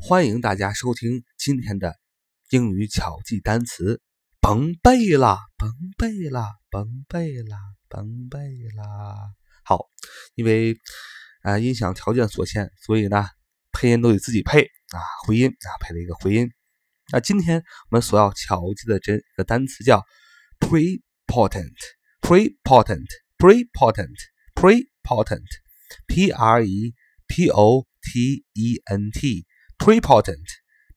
欢迎大家收听今天的英语巧记单词，甭背啦，甭背啦，甭背啦，甭背啦。好，因为啊音响条件所限，所以呢配音都得自己配啊，回音啊配了一个回音。那今天我们所要巧记的这个单词叫 prepotent，prepotent，prepotent，prepotent，p r e p o t e n t。Prepotent,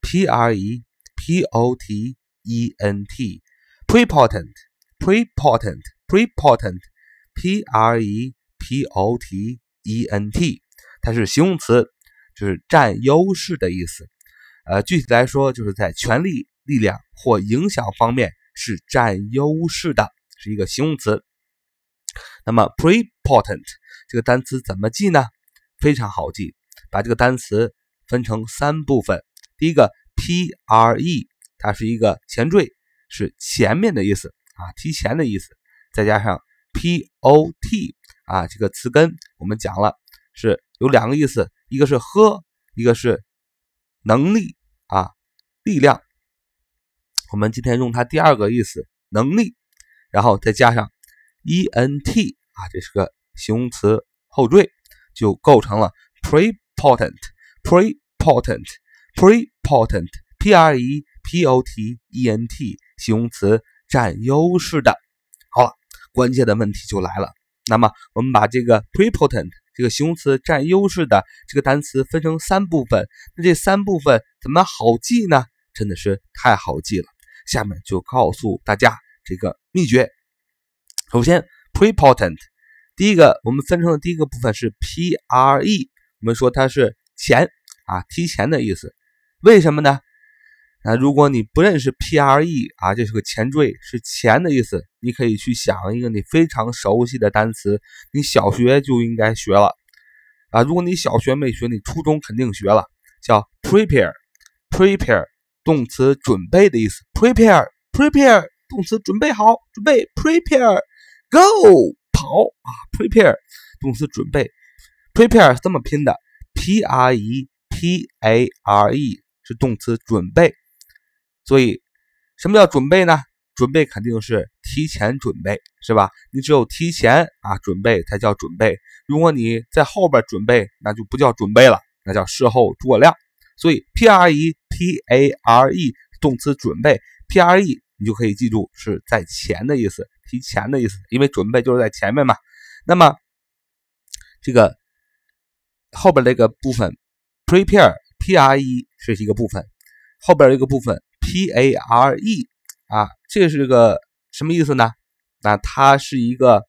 p r e p o t e n t, prepotent, prepotent, prepotent, p r e p o t e n t，它是形容词，就是占优势的意思。呃，具体来说，就是在权力、力量或影响方面是占优势的，是一个形容词。那么 prepotent 这个单词怎么记呢？非常好记，把这个单词。分成三部分，第一个 P R E，它是一个前缀，是前面的意思啊，提前的意思。再加上 P O T 啊，这个词根我们讲了是有两个意思，一个是喝，一个是能力啊，力量。我们今天用它第二个意思，能力，然后再加上 E N T 啊，这是个形容词后缀，就构成了 pre potent pre important，prepotent，P R E，P O T，E N T，形容词，占优势的。好了，关键的问题就来了。那么，我们把这个 prepotent 这个形容词占优势的这个单词分成三部分。那这三部分怎么好记呢？真的是太好记了。下面就告诉大家这个秘诀。首先，prepotent 第一个我们分成的第一个部分是 p r e，我们说它是。前啊，提前的意思，为什么呢？啊，如果你不认识 P R E 啊，这是个前缀，是前的意思，你可以去想一个你非常熟悉的单词，你小学就应该学了啊。如果你小学没学，你初中肯定学了，叫 prepare，prepare 动词准备的意思，prepare，prepare 动词准备好，准备，prepare，go 跑啊，prepare 动词准备，prepare 是这么拼的。P R E P A R E 是动词准备，所以什么叫准备呢？准备肯定是提前准备，是吧？你只有提前啊准备才叫准备。如果你在后边准备，那就不叫准备了，那叫事后诸葛亮。所以 P R E P A R E 动词准备，P R E 你就可以记住是在前的意思，提前的意思，因为准备就是在前面嘛。那么这个。后边这个部分，prepare p r e 是一个部分，后边一个部分 p a r e 啊，这是个什么意思呢？那它是一个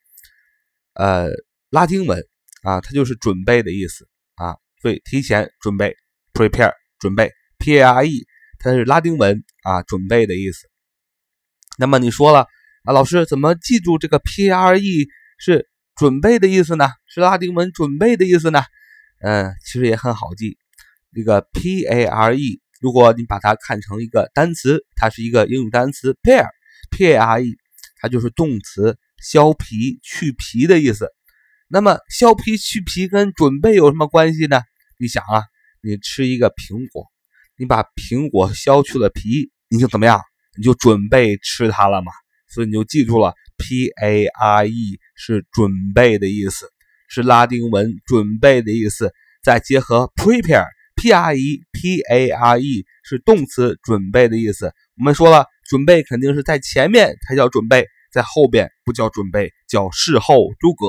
呃拉丁文啊，它就是准备的意思啊，所以提前准备 prepare 准备 p a r e 它是拉丁文啊，准备的意思。那么你说了啊，老师怎么记住这个 p r e 是准备的意思呢？是拉丁文准备的意思呢？嗯，其实也很好记，这个 P A R E，如果你把它看成一个单词，它是一个英语单词 pair，P A R E，它就是动词削皮去皮的意思。那么削皮去皮跟准备有什么关系呢？你想啊，你吃一个苹果，你把苹果削去了皮，你就怎么样？你就准备吃它了嘛。所以你就记住了，P A R E 是准备的意思。是拉丁文“准备”的意思，再结合 prepare p r e p a r e 是动词“准备”的意思。我们说了，准备肯定是在前面才叫准备，在后边不叫准备，叫事后诸葛。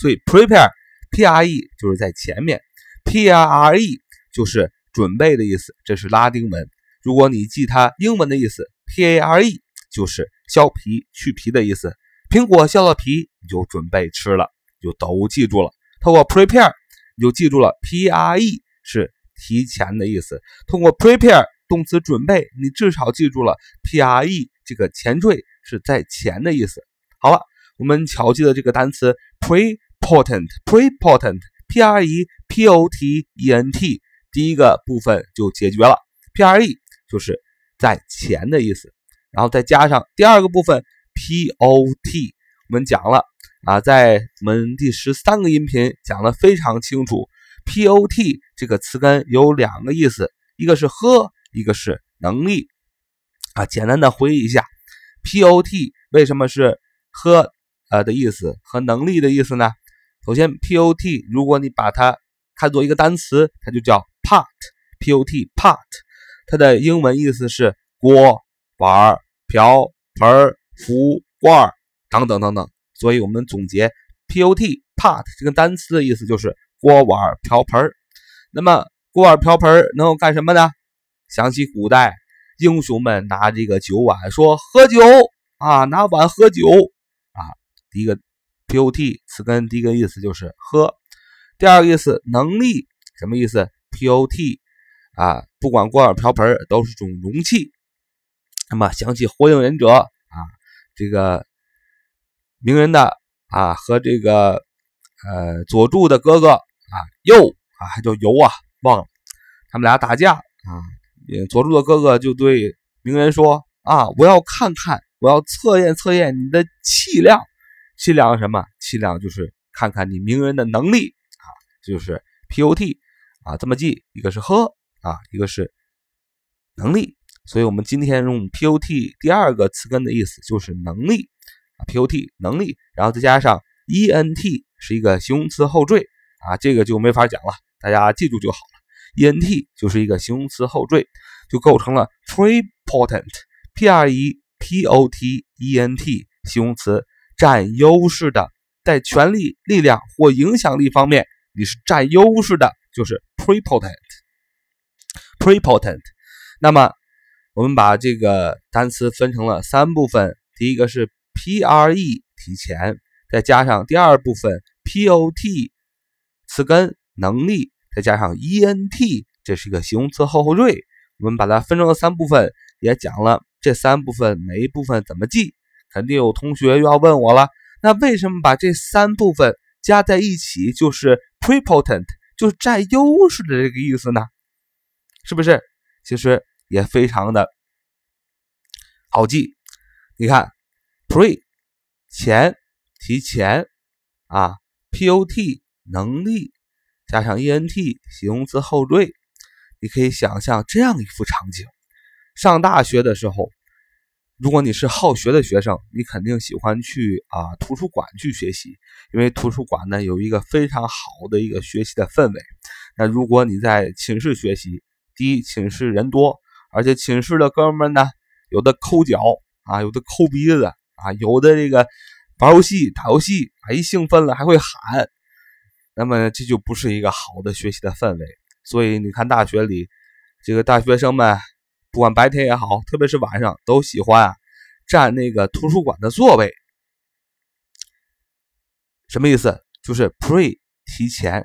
所以 prepare，p r e 就是在前面，p r r e 就是准备的意思。这是拉丁文。如果你记它英文的意思，p a r e 就是削皮去皮的意思。苹果削了皮，你就准备吃了。就都记住了，通过 prepare 你就记住了，P R E 是提前的意思。通过 prepare 动词准备，你至少记住了 P R E 这个前缀是在前的意思。好了，我们巧记的这个单词 prepotent，prepotent，P R E P O T E N T，第一个部分就解决了，P R E 就是在前的意思，然后再加上第二个部分 P O T，我们讲了。啊，在我们第十三个音频讲的非常清楚，P O T 这个词根有两个意思，一个是喝，一个是能力啊。简单的回忆一下，pot 为什么是喝呃的意思和能力的意思呢？首先，pot 如果你把它看作一个单词，它就叫 pot，pot pot，它的英文意思是锅、碗、瓢、盆、壶、罐等等等等。所以我们总结 pot pot 这个单词的意思就是锅、碗、瓢、盆。那么锅碗瓢盆能够干什么呢？想起古代英雄们拿这个酒碗说喝酒啊，拿碗喝酒啊。第一个 pot 词根第一个意思就是喝，第二个意思能力什么意思？pot 啊，不管锅碗瓢盆都是种容器。那么想起火影忍者啊，这个鸣人的啊和这个呃佐助的哥哥啊鼬。啊，还叫油啊，忘了，他们俩打架啊，佐助的哥哥就对鸣人说啊，我要看看，我要测验测验你的气量，气量什么？气量就是看看你鸣人的能力啊，就是 pot 啊，这么记，一个是喝啊，一个是能力，所以我们今天用 pot 第二个词根的意思就是能力啊，pot 能力，然后再加上 ent 是一个形容词后缀。啊，这个就没法讲了，大家记住就好了。ent 就是一个形容词后缀，就构成了 prepotent，p r e p o t e n t 形容词，占优势的，在权力、力量或影响力方面你是占优势的，就是 prepotent。prepotent。那么我们把这个单词分成了三部分，第一个是 pre 提前，再加上第二部分 pot。词根能力再加上 ent，这是一个形容词后后缀。我们把它分成了三部分，也讲了这三部分每一部分怎么记。肯定有同学又要问我了，那为什么把这三部分加在一起就是 prepotent，就是占优势的这个意思呢？是不是？其实也非常的好记。你看，pre 前提前啊，pot。能力加上 ent 形容词后缀，你可以想象这样一幅场景：上大学的时候，如果你是好学的学生，你肯定喜欢去啊图书馆去学习，因为图书馆呢有一个非常好的一个学习的氛围。那如果你在寝室学习，第一寝室人多，而且寝室的哥们呢，有的抠脚啊，有的抠鼻子啊，有的这个玩游戏打游戏，啊一兴奋了还会喊。那么这就不是一个好的学习的氛围，所以你看大学里，这个大学生们不管白天也好，特别是晚上，都喜欢啊占那个图书馆的座位。什么意思？就是 pre 提前，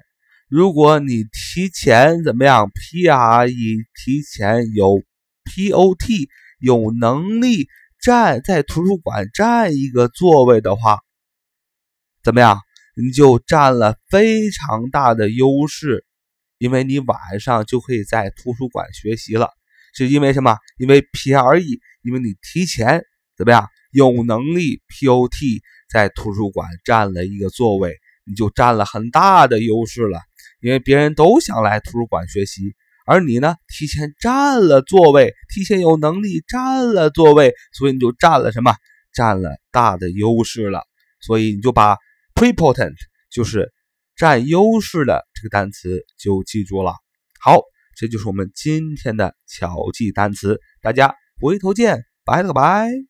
如果你提前怎么样？pre 提前有 pot 有能力占在图书馆占一个座位的话，怎么样？你就占了非常大的优势，因为你晚上就可以在图书馆学习了。是因为什么？因为 pre，因为你提前怎么样有能力 pot 在图书馆占了一个座位，你就占了很大的优势了。因为别人都想来图书馆学习，而你呢提前占了座位，提前有能力占了座位，所以你就占了什么？占了大的优势了。所以你就把。Preportant 就是占优势的这个单词就记住了。好，这就是我们今天的巧记单词，大家回头见，拜了个拜。